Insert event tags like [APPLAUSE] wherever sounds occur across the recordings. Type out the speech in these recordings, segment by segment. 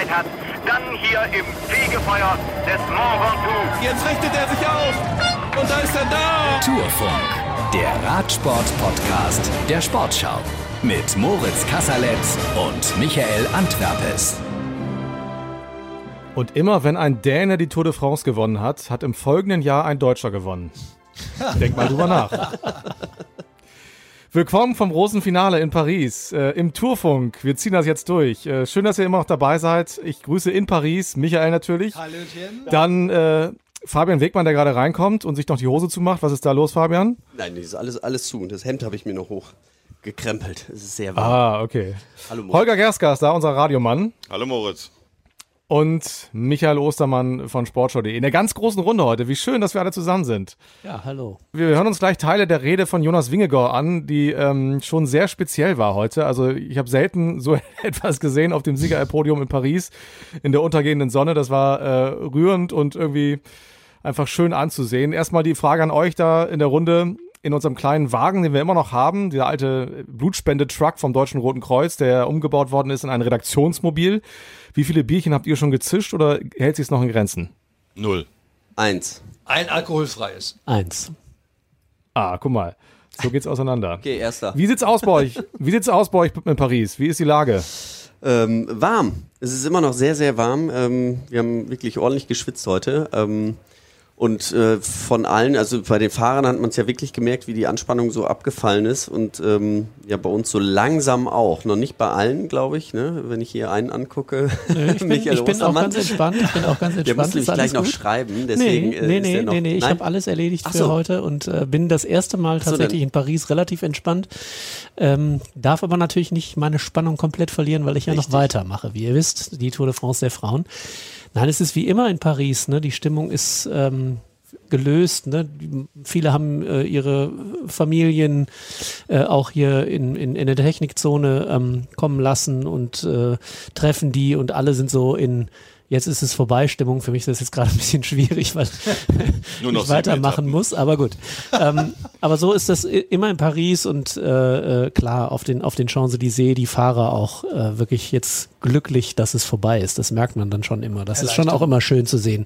Gelegenheit hat, dann hier im Fegefeuer des Mont Ventoux. Jetzt richtet er sich auf und da ist er da. Tourfunk, der Radsport-Podcast der Sportschau mit Moritz Kasserletz und Michael Antwerpes. Und immer wenn ein Däne die Tour de France gewonnen hat, hat im folgenden Jahr ein Deutscher gewonnen. [LAUGHS] Denk mal drüber nach. Willkommen vom großen Finale in Paris äh, im Tourfunk. Wir ziehen das jetzt durch. Äh, schön, dass ihr immer noch dabei seid. Ich grüße in Paris Michael natürlich. Hallöchen. Dann äh, Fabian Wegmann, der gerade reinkommt und sich noch die Hose zumacht. Was ist da los, Fabian? Nein, das ist alles, alles zu. Und das Hemd habe ich mir noch hochgekrempelt. Es ist sehr warm. Ah, okay. Hallo Moritz. Holger Gerskas, da unser Radiomann. Hallo Moritz. Und Michael Ostermann von Sportschau.de. In der ganz großen Runde heute. Wie schön, dass wir alle zusammen sind. Ja, hallo. Wir hören uns gleich Teile der Rede von Jonas Wingegor an, die ähm, schon sehr speziell war heute. Also ich habe selten so [LAUGHS] etwas gesehen auf dem Siegerpodium in Paris in der untergehenden Sonne. Das war äh, rührend und irgendwie einfach schön anzusehen. Erstmal die Frage an euch da in der Runde. In unserem kleinen Wagen, den wir immer noch haben, dieser alte Blutspende-Truck vom Deutschen Roten Kreuz, der umgebaut worden ist in ein Redaktionsmobil. Wie viele Bierchen habt ihr schon gezischt oder hält sich es noch in Grenzen? Null. Eins. Ein alkoholfreies. Eins. Ah, guck mal. So geht's auseinander. Okay, erster. Wie sieht's aus bei euch? Wie sieht's aus bei euch in Paris? Wie ist die Lage? Ähm, warm. Es ist immer noch sehr, sehr warm. Ähm, wir haben wirklich ordentlich geschwitzt heute. Ähm, und äh, von allen, also bei den Fahrern hat man es ja wirklich gemerkt, wie die Anspannung so abgefallen ist. Und ähm, ja, bei uns so langsam auch. Noch nicht bei allen, glaube ich, ne? wenn ich hier einen angucke. Nee, ich [LAUGHS] bin, ich bin auch ganz entspannt. Ich bin auch ganz Der entspannt. muss Ist nämlich gleich alles noch gut? schreiben. Deswegen, nee, äh, nee, nee, der noch, nee, nee, ich habe alles erledigt Ach für so. heute und äh, bin das erste Mal so, tatsächlich dann- in Paris relativ entspannt. Ähm, darf aber natürlich nicht meine Spannung komplett verlieren, weil ich ja noch Richtig. weitermache. Wie ihr wisst, die Tour de France der Frauen. Nein, es ist wie immer in Paris. Ne? Die Stimmung ist ähm, gelöst. Ne? Viele haben äh, ihre Familien äh, auch hier in, in, in der Technikzone ähm, kommen lassen und äh, treffen die und alle sind so in Jetzt ist es vorbei, Stimmung. Für mich ist das jetzt gerade ein bisschen schwierig, weil [LAUGHS] Nur noch ich weitermachen muss, aber gut. ähm, aber so ist das immer in Paris und äh, äh, klar, auf den, auf den Champs-Élysées, die Fahrer auch äh, wirklich jetzt glücklich, dass es vorbei ist. Das merkt man dann schon immer. Das ist schon auch immer schön zu sehen,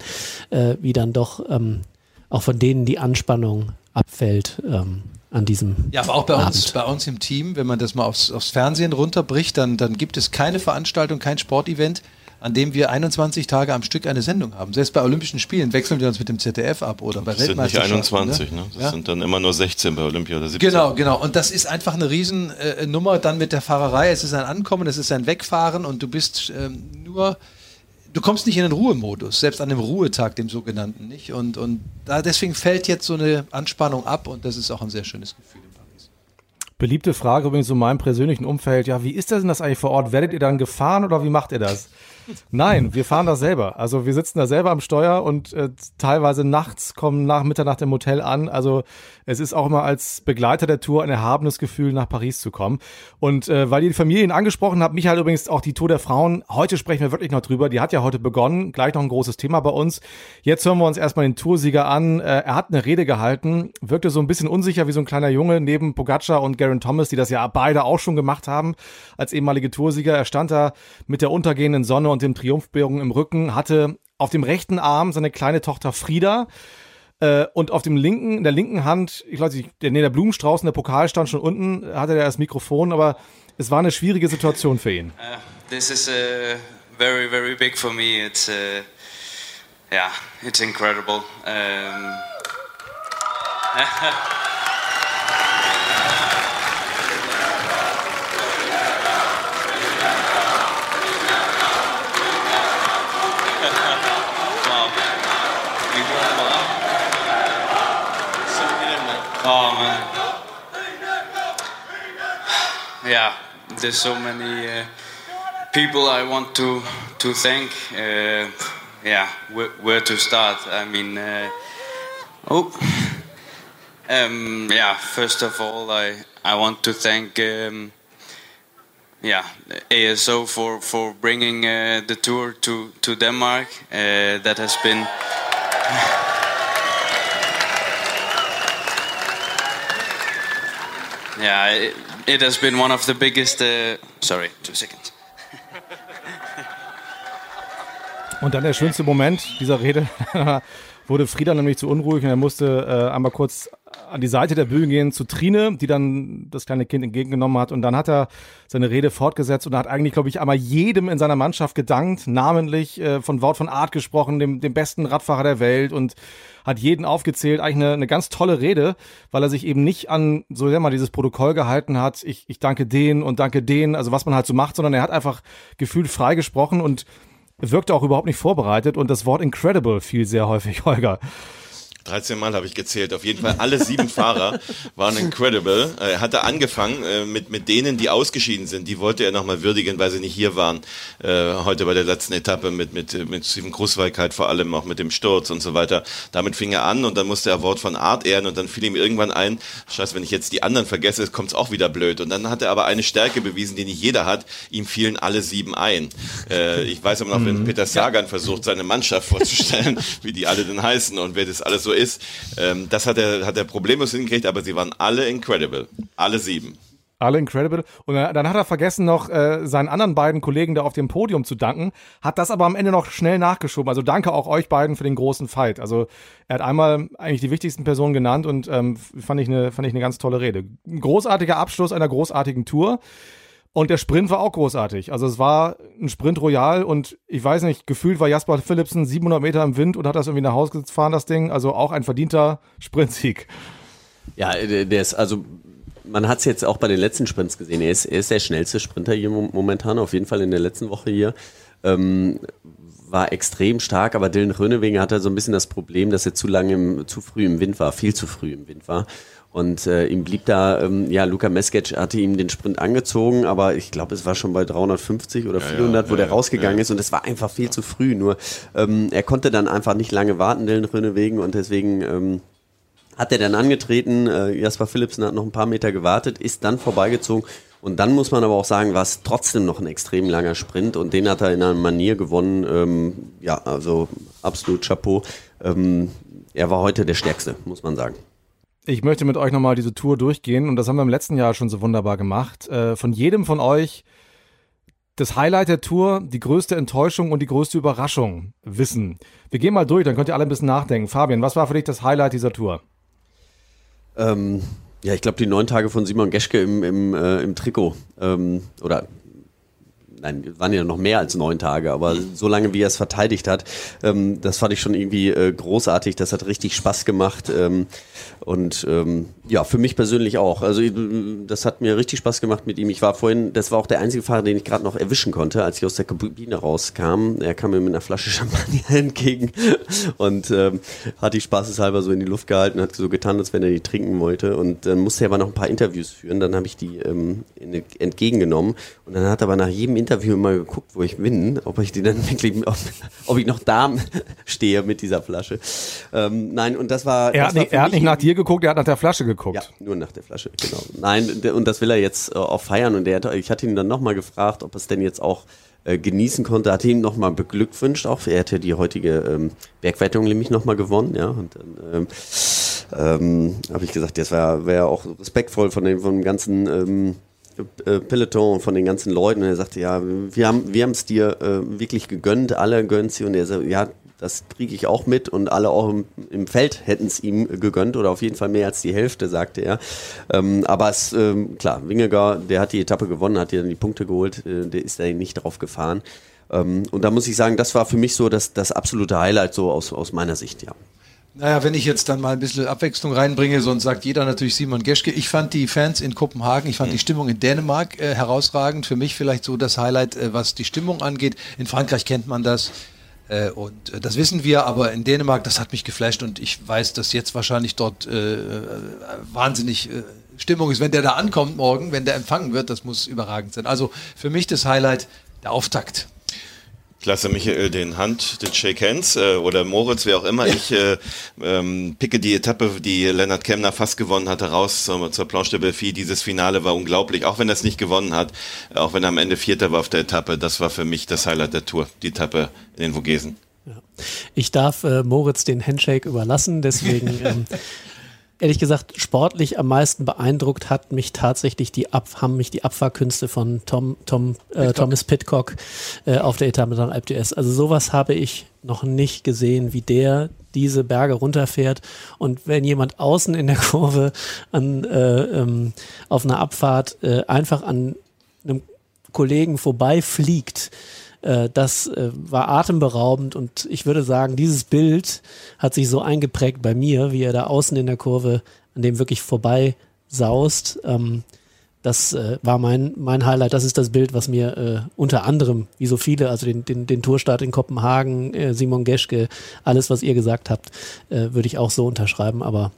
äh, wie dann doch ähm, auch von denen die Anspannung abfällt ähm, an diesem Ja, aber auch bei uns, bei uns im Team, wenn man das mal aufs, aufs Fernsehen runterbricht, dann, dann gibt es keine Veranstaltung, kein Sportevent, an dem wir 21 Tage am Stück eine Sendung haben. Selbst bei Olympischen Spielen wechseln wir uns mit dem ZDF ab oder bei Das sind nicht Weltmeisterschaften. 21, ne? Das Ja? sind dann immer nur 16 bei Olympia oder 17. Genau, genau. Und das ist einfach eine Riesennummer äh, dann mit der Fahrerei. Es ist ein Ankommen, es ist ein Wegfahren und du bist ähm, nur, du kommst nicht in den Ruhemodus, selbst an dem Ruhetag, dem sogenannten nicht. Und, und da deswegen fällt jetzt so eine Anspannung ab und das ist auch ein sehr schönes Gefühl. Beliebte Frage übrigens in meinem persönlichen Umfeld. Ja, wie ist das denn das eigentlich vor Ort? Werdet ihr dann gefahren oder wie macht ihr das? [LAUGHS] Nein, wir fahren das selber. Also wir sitzen da selber am Steuer und äh, teilweise nachts kommen nach Mitternacht im Hotel an. Also es ist auch immer als Begleiter der Tour ein erhabenes Gefühl, nach Paris zu kommen. Und äh, weil ihr die Familien angesprochen habt, Michael übrigens auch die Tour der Frauen. Heute sprechen wir wirklich noch drüber. Die hat ja heute begonnen. Gleich noch ein großes Thema bei uns. Jetzt hören wir uns erstmal den Toursieger an. Äh, er hat eine Rede gehalten, wirkte so ein bisschen unsicher wie so ein kleiner Junge neben Pogacar und Garen Thomas, die das ja beide auch schon gemacht haben als ehemalige Toursieger. Er stand da mit der untergehenden Sonne und dem Triumphbogen im Rücken, hatte auf dem rechten Arm seine kleine Tochter Frieda äh, und auf dem linken, in der linken Hand, ich nicht, der, nee, der Blumenstrauß und der Pokal stand schon unten, hatte er das Mikrofon, aber es war eine schwierige Situation für ihn. Uh, this is uh, very, very big for me. It's, uh, yeah, it's incredible. Um, [LAUGHS] Oh man. Yeah, there's so many uh, people I want to to thank. Uh, yeah, where, where to start? I mean, uh, oh, um, yeah. First of all, I I want to thank. Um, yeah, ASO for for bringing uh, the tour to to Denmark. Uh, that has been. Yeah, it, it has been one of the biggest. Uh, sorry, two seconds. Und dann der schönste Moment dieser Rede [LAUGHS] wurde Frieda nämlich zu unruhig und er musste äh, einmal kurz an die Seite der Bühne gehen zu Trine, die dann das kleine Kind entgegengenommen hat. Und dann hat er seine Rede fortgesetzt und hat eigentlich, glaube ich, einmal jedem in seiner Mannschaft gedankt, namentlich äh, von Wort von Art gesprochen, dem, dem besten Radfahrer der Welt und hat jeden aufgezählt. Eigentlich eine, eine ganz tolle Rede, weil er sich eben nicht an, so sehr mal dieses Protokoll gehalten hat. Ich, ich danke denen und danke denen, also was man halt so macht, sondern er hat einfach gefühlt frei gesprochen und wirkte auch überhaupt nicht vorbereitet und das Wort incredible fiel sehr häufig, [LAUGHS] Holger. 13 Mal habe ich gezählt. Auf jeden Fall alle sieben Fahrer waren incredible. Er hatte angefangen äh, mit, mit denen, die ausgeschieden sind. Die wollte er nochmal würdigen, weil sie nicht hier waren. Äh, heute bei der letzten Etappe mit, mit, mit Steven Krusweig halt vor allem auch mit dem Sturz und so weiter. Damit fing er an und dann musste er Wort von Art ehren und dann fiel ihm irgendwann ein, scheiße, wenn ich jetzt die anderen vergesse, kommt es auch wieder blöd. Und dann hat er aber eine Stärke bewiesen, die nicht jeder hat. Ihm fielen alle sieben ein. Äh, ich weiß aber noch, wenn mhm. Peter Sagan versucht, seine Mannschaft vorzustellen, [LAUGHS] wie die alle denn heißen und wer das alles so ist. Ähm, das hat er, hat er problemlos hingekriegt, aber sie waren alle incredible. Alle sieben. Alle incredible. Und dann hat er vergessen, noch äh, seinen anderen beiden Kollegen da auf dem Podium zu danken, hat das aber am Ende noch schnell nachgeschoben. Also danke auch euch beiden für den großen Fight. Also er hat einmal eigentlich die wichtigsten Personen genannt und ähm, fand, ich eine, fand ich eine ganz tolle Rede. Ein großartiger Abschluss einer großartigen Tour. Und der Sprint war auch großartig. Also es war ein Sprint Royal und ich weiß nicht, gefühlt war Jasper Philipsen 700 Meter im Wind und hat das irgendwie nach Hause gefahren, das Ding. Also auch ein verdienter Sprintsieg. Ja, der ist also man hat es jetzt auch bei den letzten Sprints gesehen. Er ist, er ist der schnellste Sprinter hier momentan, auf jeden Fall in der letzten Woche hier. Ähm, war extrem stark, aber Dylan Rönewegen hatte so ein bisschen das Problem, dass er zu lange, im, zu früh im Wind war, viel zu früh im Wind war. Und äh, ihm blieb da, ähm, ja, Luca Meskic hatte ihm den Sprint angezogen, aber ich glaube, es war schon bei 350 oder ja, 400, ja, wo ja, der rausgegangen ist und es war einfach viel zu früh. Nur ähm, er konnte dann einfach nicht lange warten, Dylan Rönewegen, und deswegen ähm, hat er dann angetreten. Äh, Jasper Philipsen hat noch ein paar Meter gewartet, ist dann vorbeigezogen. Und dann muss man aber auch sagen, war es trotzdem noch ein extrem langer Sprint und den hat er in einer Manier gewonnen. Ähm, ja, also absolut Chapeau. Ähm, er war heute der Stärkste, muss man sagen. Ich möchte mit euch nochmal diese Tour durchgehen und das haben wir im letzten Jahr schon so wunderbar gemacht. Äh, von jedem von euch das Highlight der Tour, die größte Enttäuschung und die größte Überraschung wissen. Wir gehen mal durch, dann könnt ihr alle ein bisschen nachdenken. Fabian, was war für dich das Highlight dieser Tour? Ähm, ja, ich glaube die neun Tage von Simon Geschke im, im, äh, im Trikot. Ähm, oder nein, waren ja noch mehr als neun Tage, aber so lange, wie er es verteidigt hat, ähm, das fand ich schon irgendwie äh, großartig. Das hat richtig Spaß gemacht. Ähm, und ähm, ja, für mich persönlich auch. Also das hat mir richtig Spaß gemacht mit ihm. Ich war vorhin, das war auch der einzige Fahrer, den ich gerade noch erwischen konnte, als ich aus der Kabine rauskam. Er kam mir mit einer Flasche [LAUGHS] Champagner entgegen und ähm, hat die spaßeshalber so in die Luft gehalten, hat so getan, als wenn er die trinken wollte. Und dann musste er aber noch ein paar Interviews führen. Dann habe ich die ähm, entgegengenommen. Und dann hat er aber nach jedem Interview immer geguckt, wo ich bin, ob ich die dann [LAUGHS] wirklich, ob, ob ich noch da stehe mit dieser Flasche. Ähm, nein, und das war. Er, das hat, nicht, er hat nicht nach dir geguckt, er hat nach der Flasche geguckt. Ja, nur nach der Flasche, genau. Nein, und das will er jetzt äh, auch feiern. Und hat, ich hatte ihn dann nochmal gefragt, ob er es denn jetzt auch äh, genießen konnte. Hatte ihn nochmal beglückwünscht auch. Er hätte die heutige ähm, Bergwertung nämlich nochmal gewonnen, ja. Und dann ähm, ähm, habe ich gesagt, das wäre wär auch respektvoll von dem, von dem ganzen ähm, äh, Peloton von den ganzen Leuten. Und er sagte, ja, wir haben wir es dir äh, wirklich gegönnt, alle gönnen sie. Und er sagt, ja, das kriege ich auch mit und alle auch im, im Feld hätten es ihm gegönnt oder auf jeden Fall mehr als die Hälfte, sagte er. Ähm, aber es, ähm, klar, Wingegar, der hat die Etappe gewonnen, hat ja dann die Punkte geholt, äh, der ist da nicht drauf gefahren. Ähm, und da muss ich sagen, das war für mich so das, das absolute Highlight so aus, aus meiner Sicht, ja. Naja, wenn ich jetzt dann mal ein bisschen Abwechslung reinbringe, sonst sagt jeder natürlich Simon Geschke. Ich fand die Fans in Kopenhagen, ich fand die Stimmung in Dänemark äh, herausragend. Für mich vielleicht so das Highlight, äh, was die Stimmung angeht. In Frankreich kennt man das. Äh, und äh, das wissen wir, aber in Dänemark, das hat mich geflasht und ich weiß, dass jetzt wahrscheinlich dort äh, wahnsinnig äh, Stimmung ist, wenn der da ankommt morgen, wenn der empfangen wird, das muss überragend sein. Also für mich das Highlight, der Auftakt. Klasse, Michael, den Hand, den Shake Hands äh, oder Moritz, wer auch immer. Ich äh, ähm, picke die Etappe, die Lennart Kemner fast gewonnen hatte, raus zur, zur Planche de Belfi. Dieses Finale war unglaublich, auch wenn er es nicht gewonnen hat, auch wenn er am Ende Vierter war auf der Etappe. Das war für mich das Highlight der Tour, die Etappe in den Vogesen. Ja. Ich darf äh, Moritz den Handshake überlassen, deswegen [LAUGHS] ähm, ehrlich gesagt, sportlich am meisten beeindruckt hat mich tatsächlich die Ab haben mich die Abfahrkünste von Tom, Tom, äh, Thomas Pitcock äh, auf der Etappe nach Alp d'Huez. Also sowas habe ich noch nicht gesehen, wie der diese Berge runterfährt. Und wenn jemand außen in der [LAUGHS] Kurve an, äh, ähm, auf einer Abfahrt äh, einfach an einem Kollegen vorbeifliegt, äh, das äh, war atemberaubend und ich würde sagen, dieses Bild hat sich so eingeprägt bei mir, wie er da außen in der Kurve an dem wirklich vorbei saust. Ähm, das äh, war mein, mein Highlight. Das ist das Bild, was mir äh, unter anderem, wie so viele, also den, den, den Tourstart in Kopenhagen, äh, Simon Geschke, alles, was ihr gesagt habt, äh, würde ich auch so unterschreiben. Aber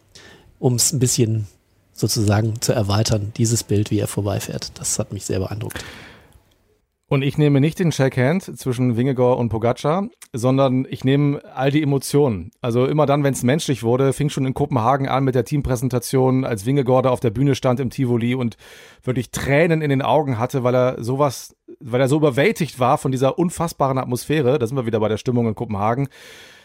um es ein bisschen sozusagen zu erweitern, dieses Bild, wie er vorbeifährt, das hat mich sehr beeindruckt. Und ich nehme nicht den Shake-Hand zwischen Wingegor und Pogacar, sondern ich nehme all die Emotionen. Also immer dann, wenn es menschlich wurde, fing schon in Kopenhagen an mit der Teampräsentation, als Wingegor da auf der Bühne stand im Tivoli und wirklich Tränen in den Augen hatte, weil er sowas, weil er so überwältigt war von dieser unfassbaren Atmosphäre. Da sind wir wieder bei der Stimmung in Kopenhagen.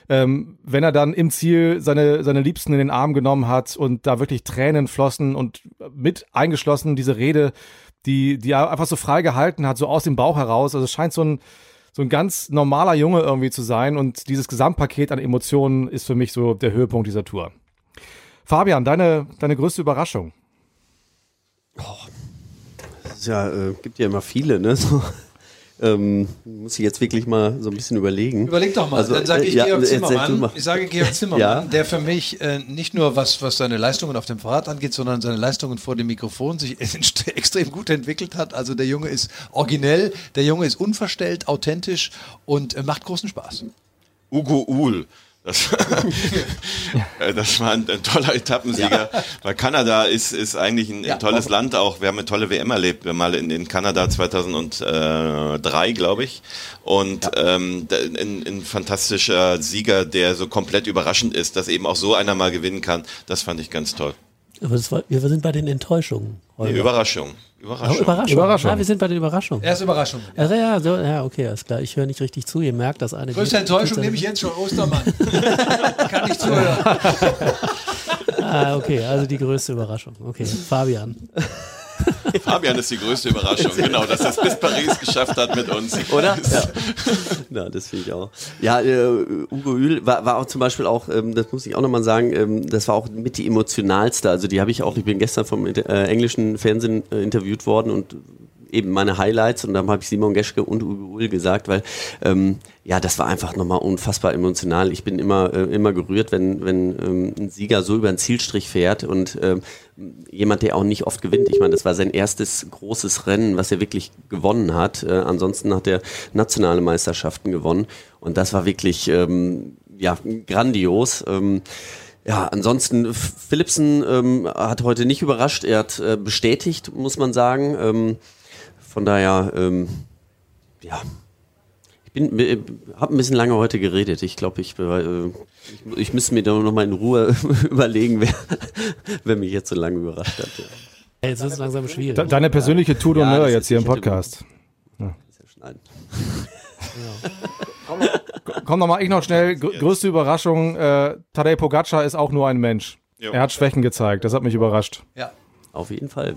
Ähm, wenn er dann im Ziel seine, seine Liebsten in den Arm genommen hat und da wirklich Tränen flossen und mit eingeschlossen diese Rede die, die er einfach so frei gehalten hat, so aus dem Bauch heraus. Also es scheint so ein, so ein ganz normaler Junge irgendwie zu sein und dieses Gesamtpaket an Emotionen ist für mich so der Höhepunkt dieser Tour. Fabian, deine, deine größte Überraschung? Oh, ist ja, äh, gibt ja immer viele, ne? So, ähm, muss ich jetzt wirklich mal so ein bisschen überlegen. Überleg doch mal, Also, dann sage ich äh, ja, Georg Zimmermann. mal. Ich sage Georg [LAUGHS] Zimmermann, Ja. der für mich äh, nicht nur was, was seine Leistungen auf dem Fahrrad angeht, sondern seine Leistungen vor dem Mikrofon sich [LAUGHS] extrem gut entwickelt hat. Also der Junge ist originell, der Junge ist unverstellt, authentisch und äh, macht großen Spaß. Ugo Uhl. Das, [LAUGHS] Äh, das war ein, ein toller Etappensieger. Weil Kanada ist, ist eigentlich ein, Ja. ein tolles Land auch. Wir haben eine tolle WM erlebt, wir mal in, in Kanada 2003, glaube ich. Und ähm, da- ein, ein fantastischer Sieger, der so komplett überraschend ist, dass eben auch so einer mal gewinnen kann. Das fand ich ganz toll. Aber war, wir sind bei den Enttäuschungen. Nee, Holger. Überraschung. Oh, Überraschung. Überraschung. Überraschung. Ja, wir sind bei den Überraschungen. Erste Überraschung. Ja, ja, so, ja, okay, alles klar. Ich höre nicht richtig zu. Ihr merkt, dass eine. Größte Enttäuschung nehme ich jetzt schon Ostermann. [LAUGHS] Kann nicht zuhören. [LAUGHS] Ah, okay, also die größte Überraschung. Okay, Fabian. [LAUGHS] [LAUGHS] Fabian ist die größte Überraschung. [LAUGHS] Genau, dass er es bis Paris geschafft hat mit uns. Oder? [LAUGHS] Ja, ja das finde ich auch. Ja, äh, Ugo Ühl war, war auch zum Beispiel auch, ähm, das muss ich auch nochmal sagen, ähm, das war auch mit die emotionalste. Also die habe ich auch, ich bin gestern vom äh, englischen Fernsehen äh, interviewt worden und eben meine Highlights und dann habe ich Simon Geschke und Ugo Uhl gesagt, weil ähm, ja, das war einfach nochmal unfassbar emotional. Ich bin immer, äh, immer gerührt, wenn, wenn ähm, ein Sieger so über den Zielstrich fährt und ähm, jemand, der auch nicht oft gewinnt. Ich meine, das war sein erstes großes Rennen, was er wirklich gewonnen hat. Äh, ansonsten hat er nationale Meisterschaften gewonnen und das war wirklich ähm, ja grandios. Ähm, ja, ansonsten Philipsen ähm, hat heute nicht überrascht. Er hat äh, bestätigt, muss man sagen. Ähm, von daher, ähm, ja, ich bin, äh, habe ein bisschen lange heute geredet. Ich glaube, ich, äh, ich, ich müsste mir da noch mal in Ruhe [LAUGHS] überlegen, wer, wer mich jetzt so lange überrascht hat. Ja. Hey, jetzt wird es langsam schwierig. De deine persönliche Tour Ja, d'honneur jetzt ist- hier im ich Podcast. Ist ja schneiden. [LAUGHS] Komm noch mal, ich noch schnell. Gr größte Überraschung, äh, Tadej Pogacar ist auch nur ein Mensch. Jo. Er hat Schwächen gezeigt, das hat mich überrascht. Ja. Auf jeden Fall.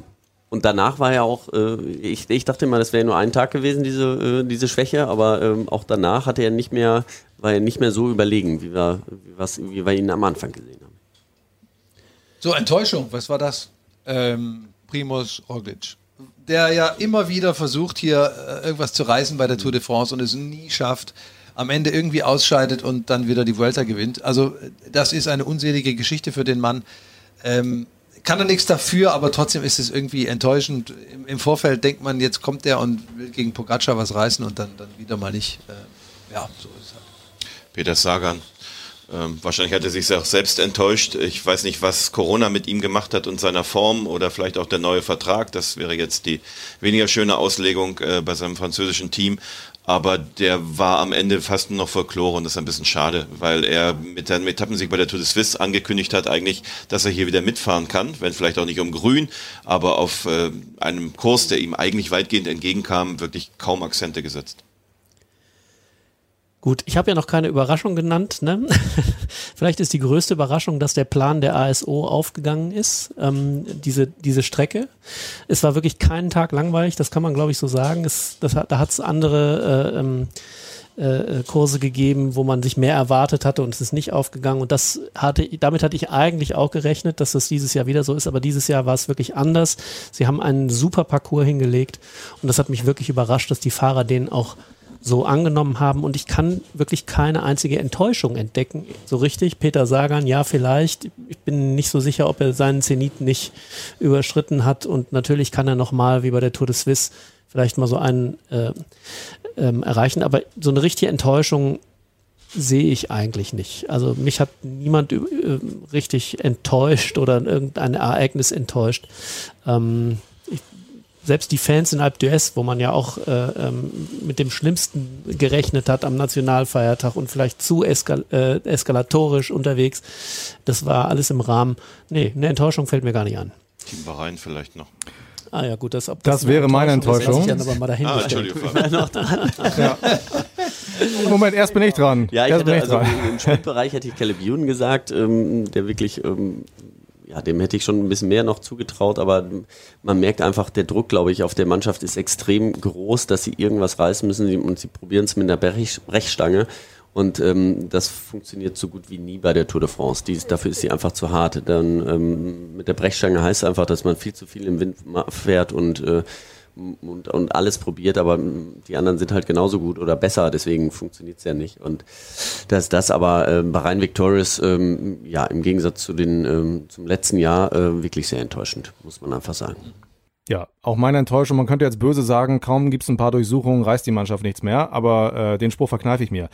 Und danach war ja auch, äh, ich, ich dachte mal, das wäre nur ein Tag gewesen, diese, äh, diese Schwäche, aber ähm, auch danach hat er nicht mehr, war er nicht mehr so überlegen, wie wir, was, wie wir ihn am Anfang gesehen haben. So, Enttäuschung, was war das? Ähm, Primus Roglic. Der ja immer wieder versucht, hier äh, irgendwas zu reißen bei der Tour de France und es nie schafft, am Ende irgendwie ausscheidet und dann wieder die Vuelta gewinnt. Also, das ist eine unselige Geschichte für den Mann. Ähm, kann er nichts dafür, aber trotzdem ist es irgendwie enttäuschend. Im, im Vorfeld denkt man, jetzt kommt er und will gegen Pogacar was reißen und dann, dann wieder mal nicht. Äh, ja, so ist es halt. Peter Sagan. Ähm, wahrscheinlich hat er sich auch selbst enttäuscht. Ich weiß nicht, was Corona mit ihm gemacht hat und seiner Form oder vielleicht auch der neue Vertrag. Das wäre jetzt die weniger schöne Auslegung äh, bei seinem französischen Team. Aber der war am Ende fast nur noch Folklore und das ist ein bisschen schade, weil er mit seinem Etappensieg bei der Tour de Suisse angekündigt hat eigentlich, dass er hier wieder mitfahren kann, wenn vielleicht auch nicht um Grün, aber auf äh, einem Kurs, der ihm eigentlich weitgehend entgegenkam, wirklich kaum Akzente gesetzt. Gut, ich habe ja noch keine Überraschung genannt. Ne? [LAUGHS] Vielleicht ist die größte Überraschung, dass der Plan der ASO aufgegangen ist, ähm, diese, diese Strecke. Es war wirklich keinen Tag langweilig, das kann man glaube ich so sagen. Es, das, da hat es andere äh, ähm, äh, Kurse gegeben, wo man sich mehr erwartet hatte und es ist nicht aufgegangen. Und das hatte, damit hatte ich eigentlich auch gerechnet, dass das dieses Jahr wieder so ist, aber dieses Jahr war es wirklich anders. Sie haben einen super Parcours hingelegt und das hat mich wirklich überrascht, dass die Fahrer den auch so angenommen haben und ich kann wirklich keine einzige Enttäuschung entdecken. So richtig, Peter Sagan, ja vielleicht. Ich bin nicht so sicher, ob er seinen Zenit nicht überschritten hat und natürlich kann er nochmal, wie bei der Tour de Suisse, vielleicht mal so einen äh, ähm, erreichen, aber so eine richtige Enttäuschung sehe ich eigentlich nicht. Also mich hat niemand äh, richtig enttäuscht oder irgendein Ereignis enttäuscht. Ähm, selbst die Fans in Alp d'Huez, wo man ja auch äh, ähm, mit dem Schlimmsten gerechnet hat am Nationalfeiertag und vielleicht zu eskal äh, eskalatorisch unterwegs, das war alles im Rahmen. Nee, eine Enttäuschung fällt mir gar nicht an. Team Bahrain vielleicht noch. Ah ja, gut, das, ob das, das wäre meine Enttäuschung. Ist, aber mal dahin ah, Entschuldigung. [LAUGHS] ja. Moment, erst bin ich dran. Ja, ich erst hätte, also im Sprintbereich hätte ich Caleb Ewan gesagt, ähm, der wirklich ähm, ja, dem hätte ich schon ein bisschen mehr noch zugetraut, aber man merkt einfach, der Druck, glaube ich, auf der Mannschaft ist extrem groß, dass sie irgendwas reißen müssen und sie probieren es mit einer Brechstange. Und ähm, das funktioniert so gut wie nie bei der Tour de France. Die, dafür ist sie einfach zu hart. Dann ähm, mit der Brechstange heißt einfach, dass man viel zu viel im Wind fährt und äh, und, und alles probiert, aber die anderen sind halt genauso gut oder besser, deswegen funktioniert es ja nicht. Und dass das aber äh, bei Rhein Victorious ähm, ja im Gegensatz zu den ähm, zum letzten Jahr äh, wirklich sehr enttäuschend, muss man einfach sagen. Ja, auch meine Enttäuschung. Man könnte jetzt böse sagen, kaum gibt es ein paar Durchsuchungen, reißt die Mannschaft nichts mehr, aber äh, den Spruch verkneife ich mir.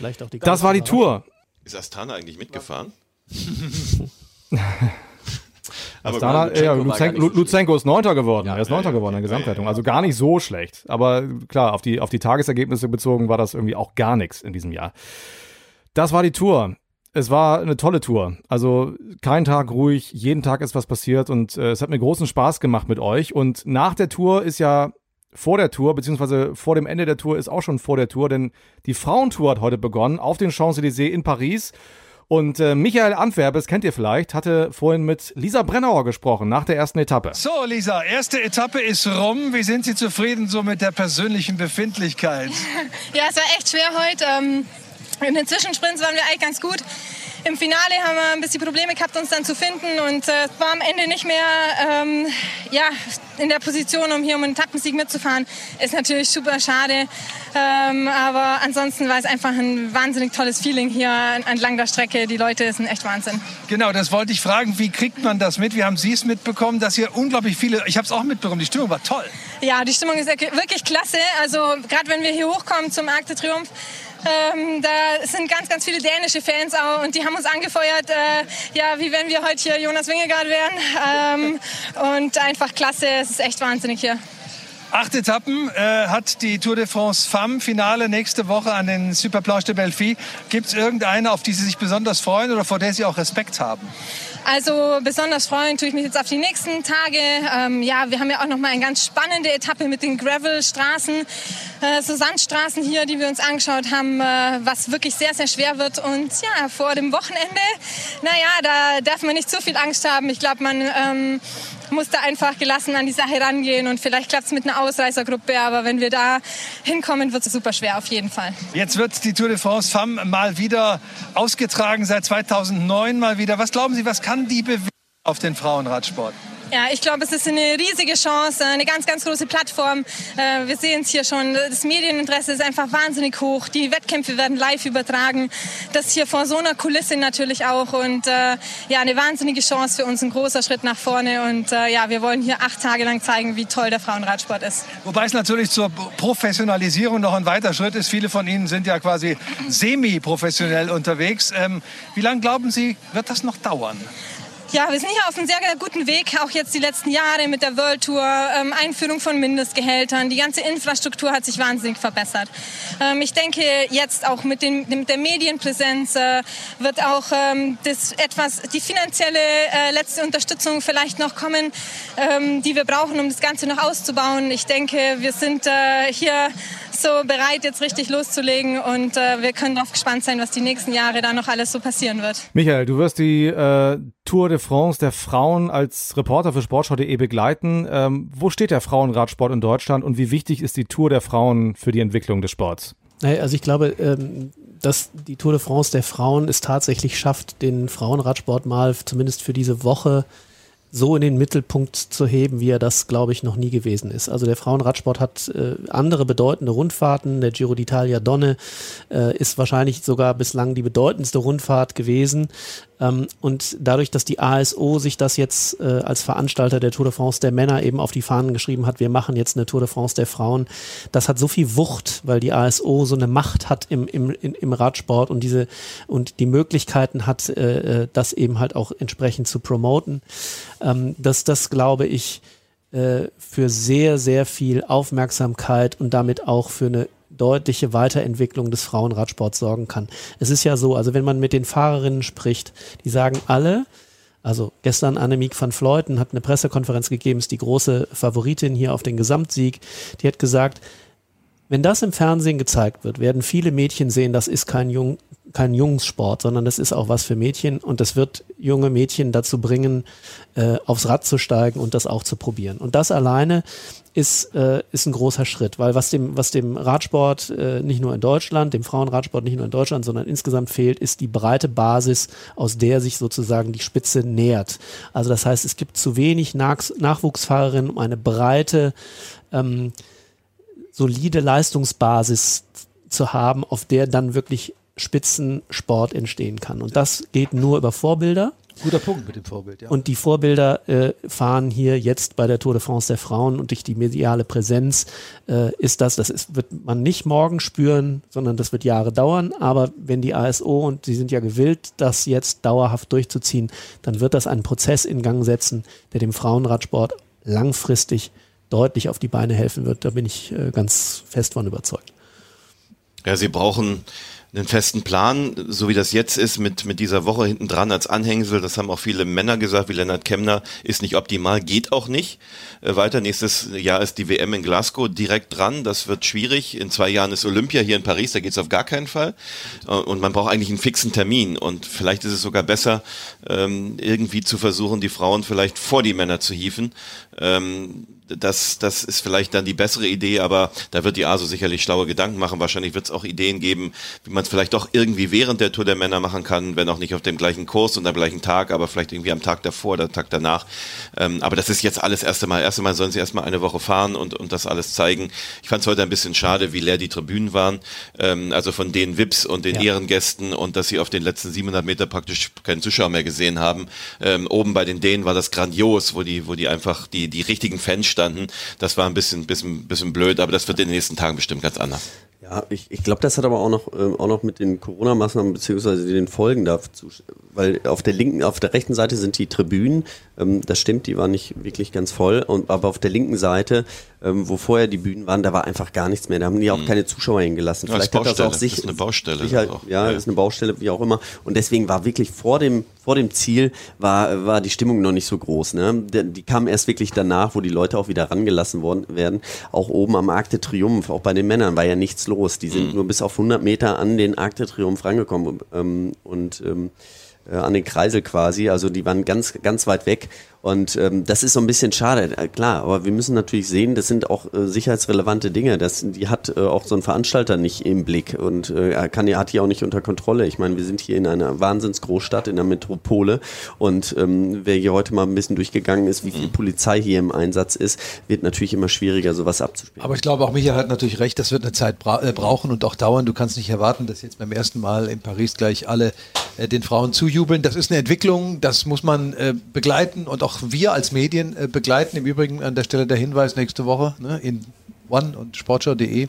Das, das war die Tour. Ist Astana eigentlich mitgefahren? [LAUGHS] [LAUGHS] Astana, Lutsenko, ja, Lutsenko, Lutsenko ist Neunter geworden. Ja, er ist Neunter ja, geworden in der Gesamtwertung. Also gar nicht so schlecht. Aber klar, auf die, auf die Tagesergebnisse bezogen war das irgendwie auch gar nichts in diesem Jahr. Das war die Tour. Es war eine tolle Tour. Also kein Tag ruhig, jeden Tag ist was passiert und äh, es hat mir großen Spaß gemacht mit euch. Und nach der Tour ist ja vor der Tour, beziehungsweise vor dem Ende der Tour ist auch schon vor der Tour, denn die Frauentour hat heute begonnen auf den Champs-Élysées in Paris. Und äh, Michael Antwerpes, kennt ihr vielleicht, hatte vorhin mit Lisa Brennauer gesprochen nach der ersten Etappe. So, Lisa, erste Etappe ist rum. Wie sind Sie zufrieden so mit der persönlichen Befindlichkeit? [LAUGHS] ja, es war echt schwer heute. Ähm, in den Zwischensprints waren wir eigentlich ganz gut. Im Finale haben wir ein bisschen Probleme gehabt, uns dann zu finden und äh, war am Ende nicht mehr ähm, ja, in der Position, um hier um einen Etappensieg mitzufahren. Ist natürlich super schade, ähm, aber ansonsten war es einfach ein wahnsinnig tolles Feeling hier entlang der Strecke. Die Leute sind echt Wahnsinn. Genau, das wollte ich fragen. Wie kriegt man das mit? Wie haben Sie es mitbekommen, dass hier unglaublich viele, ich habe es auch mitbekommen, die Stimmung war toll. Ja, die Stimmung ist wirklich klasse. Also gerade wenn wir hier hochkommen zum Arc de Triomphe, ähm, da sind ganz, ganz viele dänische Fans auch und die haben uns angefeuert, äh, ja, wie wenn wir heute hier Jonas Wingegaard wären. Ähm, und einfach klasse, es ist echt wahnsinnig hier. Acht Etappen äh, hat die Tour de France Femme Finale nächste Woche an den Superplanche de Belleville. Gibt es irgendeine, auf die Sie sich besonders freuen oder vor der Sie auch Respekt haben? Also besonders freuen tue ich mich jetzt auf die nächsten Tage. Ähm, ja, wir haben ja auch noch mal eine ganz spannende Etappe mit den Gravelstraßen, äh, so Sandstraßen hier, die wir uns angeschaut haben, äh, was wirklich sehr, sehr schwer wird. Und ja, vor dem Wochenende, naja, da darf man nicht zu viel Angst haben. Ich glaube, man ähm, muss da einfach gelassen an die Sache rangehen und vielleicht klappt es mit einer Ausreißergruppe, aber wenn wir da hinkommen, wird es super schwer auf jeden Fall. Jetzt wird die Tour de France Femme mal wieder ausgetragen, seit 2009 mal wieder. Was glauben Sie, was kann die bewegen auf den Frauenradsport? Ja, ich glaube, es ist eine riesige Chance, eine ganz, ganz große Plattform. Äh, wir sehen es hier schon. Das Medieninteresse ist einfach wahnsinnig hoch. Die Wettkämpfe werden live übertragen. Das hier vor so einer Kulisse natürlich auch. Und äh, ja, eine wahnsinnige Chance für uns, ein großer Schritt nach vorne. Und äh, ja, wir wollen hier acht Tage lang zeigen, wie toll der Frauenradsport ist. Wobei es natürlich zur Professionalisierung noch ein weiter Schritt ist. Viele von Ihnen sind ja quasi semi-professionell unterwegs. Ähm, wie lange glauben Sie, wird das noch dauern? Ja, wir sind hier auf einem sehr, guten Weg, auch jetzt die letzten Jahre mit der World Tour, ähm, Einführung von Mindestgehältern. Die ganze Infrastruktur hat sich wahnsinnig verbessert. Ähm, ich denke, jetzt auch mit, den, mit der Medienpräsenz äh, wird auch ähm, das etwas, die finanzielle äh, letzte Unterstützung vielleicht noch kommen, ähm, die wir brauchen, um das Ganze noch auszubauen. Ich denke, wir sind äh, hier so bereit, jetzt richtig loszulegen und äh, wir können darauf gespannt sein, was die nächsten Jahre da noch alles so passieren wird. Michael, du wirst die äh, Tour de France der Frauen als Reporter für Sportschau.de begleiten. Ähm, wo steht der Frauenradsport in Deutschland und wie wichtig ist die Tour der Frauen für die Entwicklung des Sports? Also ich glaube, ähm, dass die Tour de France der Frauen es tatsächlich schafft, den Frauenradsport mal zumindest für diese Woche so in den Mittelpunkt zu heben, wie er das, glaube ich, noch nie gewesen ist. Also der Frauenradsport hat äh, andere bedeutende Rundfahrten. Der Giro d'Italia Donne äh, ist wahrscheinlich sogar bislang die bedeutendste Rundfahrt gewesen. Ähm, und dadurch, dass die ASO sich das jetzt äh, als Veranstalter der Tour de France der Männer eben auf die Fahnen geschrieben hat, wir machen jetzt eine Tour de France der Frauen, das hat so viel Wucht, weil die ASO so eine Macht hat im, im, im Radsport und diese und die Möglichkeiten hat, äh, äh, das eben halt auch entsprechend zu promoten, ähm, dass das, glaube ich, äh, für sehr, sehr viel Aufmerksamkeit und damit auch für eine deutliche Weiterentwicklung des Frauenradsports sorgen kann. Es ist ja so, also wenn man mit den Fahrerinnen spricht, die sagen alle, also gestern Annemiek van Fleuten hat eine Pressekonferenz gegeben, ist die große Favoritin hier auf den Gesamtsieg. Die hat gesagt, wenn das im Fernsehen gezeigt wird, werden viele Mädchen sehen, das ist kein, Jung, kein Jungssport, sondern das ist auch was für Mädchen und das wird junge Mädchen dazu bringen, äh, aufs Rad zu steigen und das auch zu probieren. Und das alleine ist, äh, ist ein großer Schritt, weil was dem, was dem Radsport äh, nicht nur in Deutschland, dem Frauenradsport nicht nur in Deutschland, sondern insgesamt fehlt, ist die breite Basis, aus der sich sozusagen die Spitze nähert. Also das heißt, es gibt zu wenig Nach Nachwuchsfahrerinnen, um eine breite, ähm, solide Leistungsbasis zu haben, auf der dann wirklich Spitzensport entstehen kann. Und das geht nur über Vorbilder. Guter Punkt mit dem Vorbild, ja. Und die Vorbilder äh, fahren hier jetzt bei der Tour de France der Frauen und durch die mediale Präsenz äh, ist das, das ist, wird man nicht morgen spüren, sondern das wird Jahre dauern. Aber wenn die ASO und sie sind ja gewillt, das jetzt dauerhaft durchzuziehen, dann wird das einen Prozess in Gang setzen, der dem Frauenradsport langfristig deutlich auf die Beine helfen wird. Da bin ich äh, ganz fest von überzeugt. Ja, sie brauchen einen festen Plan, so wie das jetzt ist, mit, mit dieser Woche hinten dran als Anhängsel, das haben auch viele Männer gesagt, wie Lennart Kemner, ist nicht optimal, geht auch nicht. Äh, weiter, nächstes Jahr ist die WM in Glasgow direkt dran, das wird schwierig. In zwei Jahren ist Olympia hier in Paris, da geht's auf gar keinen Fall. Äh, und man braucht eigentlich einen fixen Termin. Und vielleicht ist es sogar besser, ähm, irgendwie zu versuchen, die Frauen vielleicht vor die Männer zu hieven. Ähm, das, das ist vielleicht dann die bessere Idee, aber da wird die ASO sicherlich schlaue Gedanken machen. Wahrscheinlich wird es auch Ideen geben, wie man es vielleicht doch irgendwie während der Tour der Männer machen kann, wenn auch nicht auf dem gleichen Kurs und am gleichen Tag, aber vielleicht irgendwie am Tag davor oder Tag danach. Ähm, aber das ist jetzt alles erste Mal. Erste Mal sollen sie erstmal eine Woche fahren und, und das alles zeigen. Ich fand es heute ein bisschen schade, wie leer die Tribünen waren. Ähm, also von den VIPs und den ja. Ehrengästen und dass sie auf den letzten 700 Meter praktisch keinen Zuschauer mehr gesehen haben. Ähm, oben bei den Dänen war das grandios, wo die, wo die einfach die, die richtigen Fans standen. Das war ein bisschen, bisschen, bisschen blöd, aber das wird in den nächsten Tagen bestimmt ganz anders. Ja, ich, ich glaube, das hat aber auch noch, äh, auch noch mit den Corona-Maßnahmen beziehungsweise den Folgen dazu, weil auf der linken, auf der rechten Seite sind die Tribünen, das stimmt, die waren nicht wirklich ganz voll, und, aber auf der linken Seite, ähm, wo vorher die Bühnen waren, da war einfach gar nichts mehr. Da haben die auch mhm. keine Zuschauer hingelassen. Ja, Vielleicht hat das auch sich, das ist eine Baustelle. Sicher, ja, ja, ist eine Baustelle, wie auch immer. Und deswegen war wirklich vor dem, vor dem Ziel war, war die Stimmung noch nicht so groß. Ne? Die, kam erst wirklich danach, wo die Leute auch wieder rangelassen worden werden. Auch oben am Arc de Triomphe, auch bei den Männern war ja nichts los. Die sind mhm. nur bis auf 100 Meter an den Arc de Triomphe rangekommen. Ähm, und ähm, äh, an den Kreisel quasi. Also die waren ganz, ganz weit weg. Und ähm, das ist so ein bisschen schade, äh, klar, aber wir müssen natürlich sehen, das sind auch äh, sicherheitsrelevante Dinge. Das, die hat äh, auch so ein Veranstalter nicht im Blick und äh, er kann, hat die auch nicht unter Kontrolle. Ich meine, wir sind hier in einer Wahnsinnsgroßstadt, in einer Metropole und ähm, wer hier heute mal ein bisschen durchgegangen ist, wie viel mhm. Polizei hier im Einsatz ist, wird natürlich immer schwieriger, sowas abzuspielen. Aber ich glaube, auch Michael hat natürlich recht, das wird eine Zeit bra äh, brauchen und auch dauern. Du kannst nicht erwarten, dass jetzt beim ersten Mal in Paris gleich alle äh, den Frauen zujubeln. Das ist eine Entwicklung, das muss man äh, begleiten und auch auch wir als Medien äh, begleiten. Im Übrigen an der Stelle der Hinweis nächste Woche ne, in One und Sportschau.de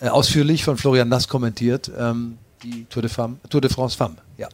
äh, ausführlich von Florian Nass kommentiert. Ähm, die Tour de, Femme, Tour de France Femme. Ja.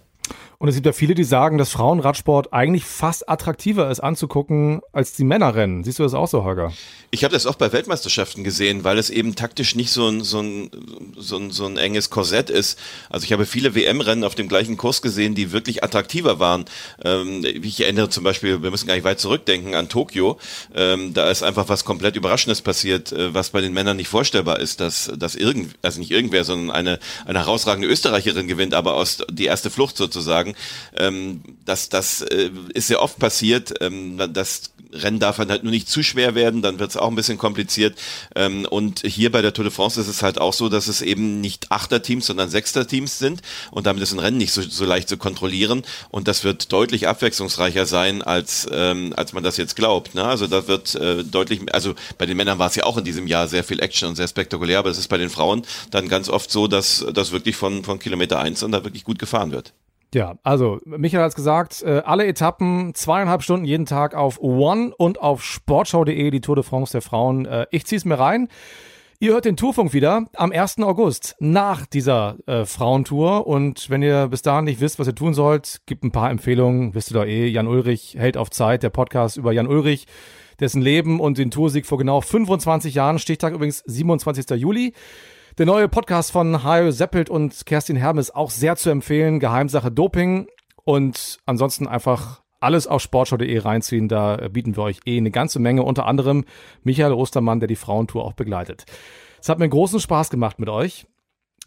Und es gibt ja viele, die sagen, dass Frauenradsport eigentlich fast attraktiver ist anzugucken als die Männerrennen. Siehst du das auch so, Holger? Ich habe das auch bei Weltmeisterschaften gesehen, weil es eben taktisch nicht so ein, so ein, so ein, so ein enges Korsett ist. Also ich habe viele WM-Rennen auf dem gleichen Kurs gesehen, die wirklich attraktiver waren. Ähm, ich erinnere zum Beispiel, wir müssen gar nicht weit zurückdenken, an Tokio. Ähm, da ist einfach was komplett Überraschendes passiert, äh, was bei den Männern nicht vorstellbar ist, dass, dass irgend, also nicht irgendwer, sondern eine, eine herausragende Österreicherin gewinnt, aber aus die erste Flucht sozusagen. Ähm, das das äh, ist sehr oft passiert. Ähm, das Rennen darf halt nur nicht zu schwer werden, dann wird es auch ein bisschen kompliziert. Ähm, und hier bei der Tour de France ist es halt auch so, dass es eben nicht Achter-Teams, sondern Sechster-Teams sind und damit ist ein Rennen nicht so, so leicht zu kontrollieren und das wird deutlich abwechslungsreicher sein, als, ähm, als man das jetzt glaubt. Ne? Also da wird äh, deutlich, also bei den Männern war es ja auch in diesem Jahr sehr viel Action und sehr spektakulär, aber es ist bei den Frauen dann ganz oft so, dass das wirklich von, von Kilometer eins und da wirklich gut gefahren wird. Ja, also Michael hat es gesagt, äh, alle Etappen zweieinhalb Stunden jeden Tag auf One und auf sportschau.de, die Tour de France der Frauen. Äh, ich zieh's mir rein. Ihr hört den Tourfunk wieder am 1. August nach dieser äh, Frauentour. Und wenn ihr bis dahin nicht wisst, was ihr tun sollt, gibt ein paar Empfehlungen. Wisst ihr doch eh, Jan Ulrich hält auf Zeit, der Podcast über Jan Ulrich, dessen Leben und den Toursieg vor genau 25 Jahren. Stichtag übrigens 27. Juli. Der neue Podcast von Hajo Seppelt und Kerstin Hermes auch sehr zu empfehlen. Geheimsache Doping. Und ansonsten einfach alles auf sportschau.de reinziehen. Da bieten wir euch eh eine ganze Menge. Unter anderem Michael Ostermann, der die Frauentour auch begleitet. Es hat mir großen Spaß gemacht mit euch.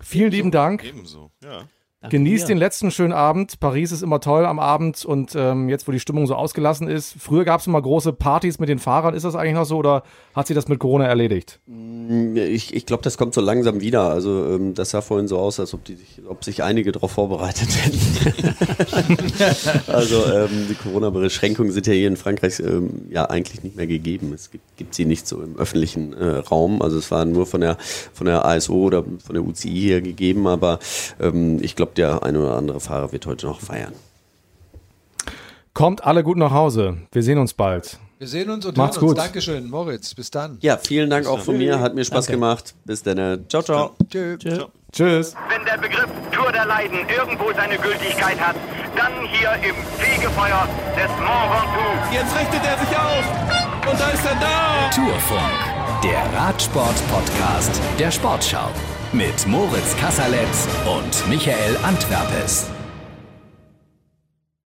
Vielen Ebenso, lieben Dank. Ebenso, ja. Danke Genießt dir. den letzten schönen Abend. Paris ist immer toll am Abend und ähm, jetzt, wo die Stimmung so ausgelassen ist. Früher gab es immer große Partys mit den Fahrern. Ist das eigentlich noch so oder hat sich das mit Corona erledigt? Ich, ich glaube, das kommt so langsam wieder. Also ähm, das sah vorhin so aus, als ob, die, sich- ob sich einige darauf vorbereitet hätten. [LAUGHS] also ähm, die Corona-Beschränkungen sind ja hier in Frankreich ähm, ja eigentlich nicht mehr gegeben. Es gibt, gibt sie nicht so im öffentlichen äh, Raum. Also es war nur von der von der ASO oder von der UCI hier gegeben, aber ähm, ich glaube, der ein oder andere Fahrer wird heute noch feiern. Kommt alle gut nach Hause. Wir sehen uns bald. Wir sehen uns und Macht's hören uns. gut. Dankeschön, Moritz. Bis dann. Ja, vielen Dank auch von mir. Hat mir Spaß Danke. gemacht. Bis dann. Ciao, ciao. Tschö. Tschö. Tschüss. Wenn der Begriff Tour der Leiden irgendwo seine Gültigkeit hat, dann hier im Fegefeuer des Mont Ventoux. Jetzt richtet er sich auf. Und da ist er da. Tourfunk, der Radsport-Podcast der Sportschau. Mit Moritz Kasserletz und Michael Antwerpes.